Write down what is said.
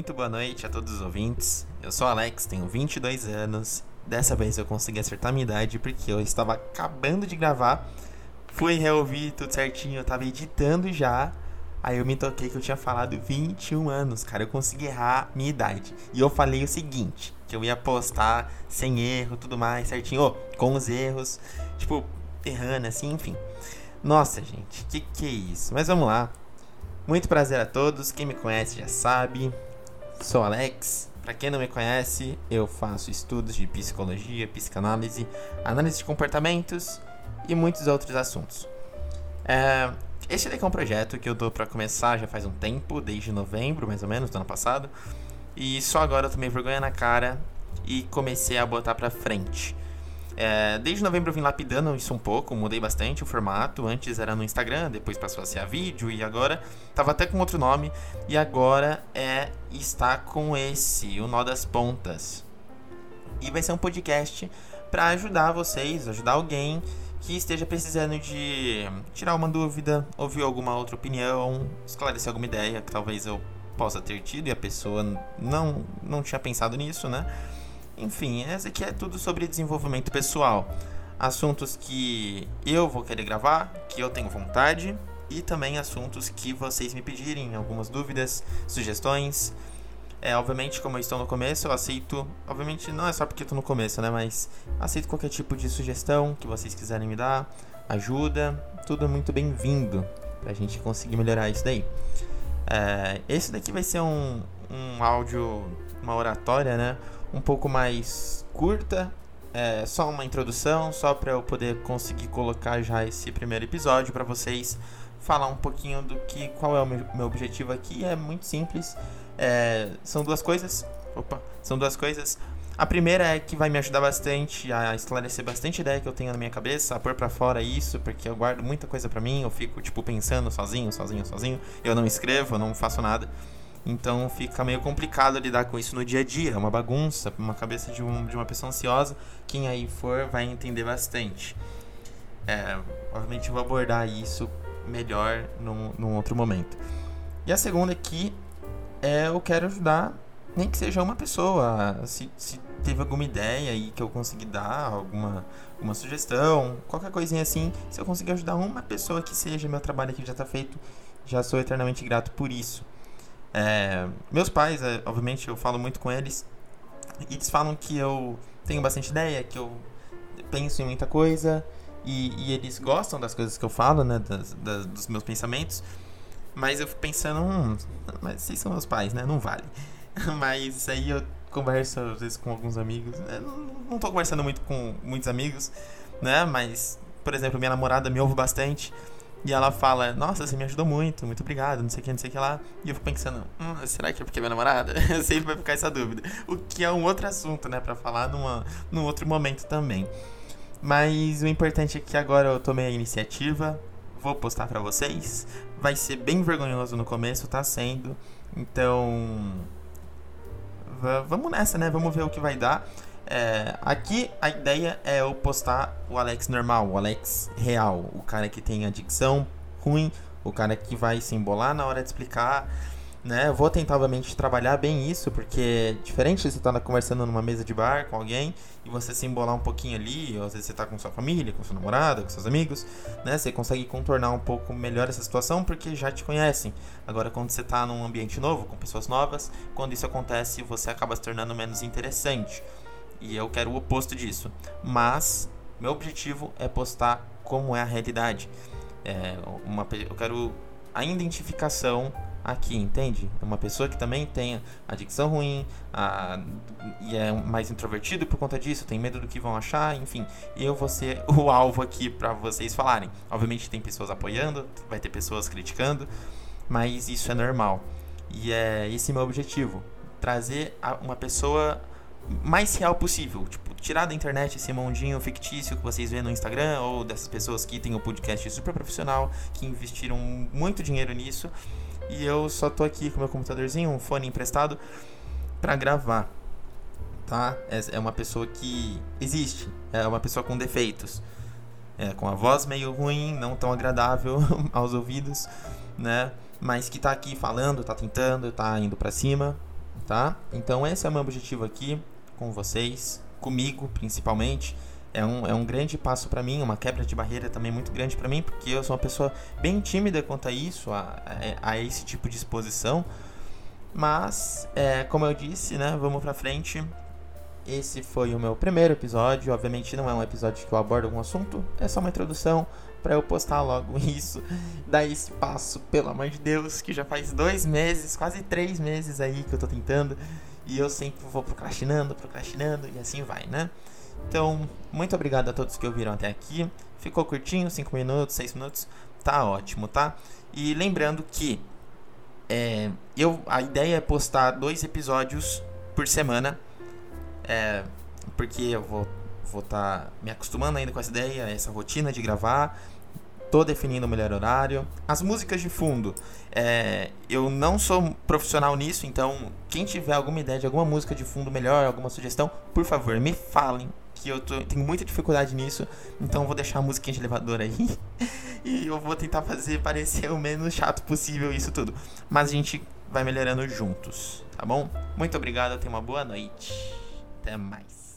muito boa noite a todos os ouvintes. Eu sou Alex, tenho 22 anos. Dessa vez eu consegui acertar minha idade porque eu estava acabando de gravar. Fui reouvir tudo certinho, eu estava editando já. Aí eu me toquei que eu tinha falado 21 anos, cara. Eu consegui errar minha idade. E eu falei o seguinte: que eu ia postar sem erro, tudo mais, certinho, oh, com os erros, tipo, errando assim, enfim. Nossa, gente, que que é isso? Mas vamos lá. Muito prazer a todos. Quem me conhece já sabe. Sou Alex. Para quem não me conhece, eu faço estudos de psicologia, psicanálise, análise de comportamentos e muitos outros assuntos. É, este daqui é um projeto que eu dou para começar já faz um tempo, desde novembro mais ou menos do ano passado. E só agora eu tomei vergonha na cara e comecei a botar pra frente. É, desde novembro eu vim lapidando isso um pouco, mudei bastante o formato. Antes era no Instagram, depois passou a ser a vídeo e agora tava até com outro nome. E agora é está com esse, o Nó das Pontas. E vai ser um podcast para ajudar vocês, ajudar alguém que esteja precisando de tirar uma dúvida, ouvir alguma outra opinião, esclarecer alguma ideia que talvez eu possa ter tido e a pessoa não, não tinha pensado nisso, né? Enfim, essa aqui é tudo sobre desenvolvimento pessoal. Assuntos que eu vou querer gravar, que eu tenho vontade, e também assuntos que vocês me pedirem, algumas dúvidas, sugestões. É, obviamente, como eu estou no começo, eu aceito. Obviamente, não é só porque estou no começo, né? Mas aceito qualquer tipo de sugestão que vocês quiserem me dar, ajuda, tudo muito bem-vindo pra gente conseguir melhorar isso daí. É, esse daqui vai ser um, um áudio, uma oratória, né? Um pouco mais curta, é, só uma introdução, só para eu poder conseguir colocar já esse primeiro episódio para vocês falar um pouquinho do que qual é o meu, objetivo aqui. É muito simples. É, são duas coisas. Opa, são duas coisas. A primeira é que vai me ajudar bastante a esclarecer bastante ideia que eu tenho na minha cabeça, a pôr para fora isso, porque eu guardo muita coisa para mim, eu fico tipo pensando sozinho, sozinho, sozinho. Eu não escrevo, eu não faço nada. Então fica meio complicado lidar com isso no dia a dia, é uma bagunça, uma cabeça de, um, de uma pessoa ansiosa. Quem aí for vai entender bastante. É, obviamente eu vou abordar isso melhor num, num outro momento. E a segunda aqui é eu quero ajudar nem que seja uma pessoa. Se, se teve alguma ideia aí que eu consegui dar, alguma uma sugestão, qualquer coisinha assim, se eu conseguir ajudar uma pessoa que seja, meu trabalho aqui já está feito, já sou eternamente grato por isso. É, meus pais, é, obviamente, eu falo muito com eles, e eles falam que eu tenho bastante ideia, que eu penso em muita coisa, e, e eles gostam das coisas que eu falo, né, das, das, dos meus pensamentos, mas eu fico pensando, hum, mas vocês são meus pais, né, não vale. Mas aí eu converso às vezes com alguns amigos. Né? Não, não tô conversando muito com muitos amigos, né? Mas, por exemplo, minha namorada me ouve bastante. E ela fala, nossa, você me ajudou muito, muito obrigado, não sei o que, não sei o que lá. E eu fico pensando, hum, será que é porque é minha namorada? Sempre vai ficar essa dúvida. O que é um outro assunto, né, pra falar numa, num outro momento também. Mas o importante é que agora eu tomei a iniciativa, vou postar para vocês. Vai ser bem vergonhoso no começo, tá sendo. Então, vamos nessa, né? Vamos ver o que vai dar. É, aqui a ideia é eu postar o Alex normal, o Alex real, o cara que tem a dicção ruim, o cara que vai se embolar na hora de explicar né? Eu vou tentar, obviamente, trabalhar bem isso, porque é diferente de você estar tá conversando numa mesa de bar com alguém e você se embolar um pouquinho ali, ou às vezes você está com sua família, com sua namorada, com seus amigos, né? Você consegue contornar um pouco melhor essa situação porque já te conhecem. Agora, quando você está num ambiente novo, com pessoas novas, quando isso acontece, você acaba se tornando menos interessante. E eu quero o oposto disso. Mas, meu objetivo é postar como é a realidade. É uma, eu quero a identificação aqui, entende? É uma pessoa que também tem a dicção ruim a, e é mais introvertido por conta disso, tem medo do que vão achar, enfim. Eu vou ser o alvo aqui para vocês falarem. Obviamente tem pessoas apoiando, vai ter pessoas criticando, mas isso é normal. E é esse meu objetivo, trazer uma pessoa mais real possível, tipo, tirar da internet esse mundinho fictício que vocês vêem no Instagram ou dessas pessoas que têm o um podcast super profissional, que investiram muito dinheiro nisso e eu só tô aqui com meu computadorzinho, um fone emprestado para gravar. Tá? É, é uma pessoa que existe, é uma pessoa com defeitos. É, com a voz meio ruim, não tão agradável aos ouvidos, né? Mas que tá aqui falando, tá tentando, tá indo para cima, tá? Então esse é o meu objetivo aqui com vocês, comigo principalmente. É um, é um grande passo para mim, uma quebra de barreira também muito grande para mim, porque eu sou uma pessoa bem tímida quanto a isso, a, a, a esse tipo de exposição. Mas, é, como eu disse, né, vamos pra frente. Esse foi o meu primeiro episódio. Obviamente, não é um episódio que eu abordo algum assunto, é só uma introdução para eu postar logo isso. Dar esse passo, pelo amor de Deus, que já faz dois meses, quase três meses aí que eu tô tentando. E eu sempre vou procrastinando, procrastinando e assim vai, né? Então, muito obrigado a todos que ouviram até aqui. Ficou curtinho, 5 minutos, 6 minutos, tá ótimo, tá? E lembrando que é, eu, a ideia é postar dois episódios por semana, é, porque eu vou vou estar tá me acostumando ainda com essa ideia, essa rotina de gravar. Tô definindo o melhor horário. As músicas de fundo, é, eu não sou profissional nisso, então quem tiver alguma ideia de alguma música de fundo melhor, alguma sugestão, por favor, me falem que eu tô, tenho muita dificuldade nisso, então vou deixar a musiquinha de elevador aí e eu vou tentar fazer parecer o menos chato possível isso tudo. Mas a gente vai melhorando juntos, tá bom? Muito obrigado, tenha uma boa noite. Até mais.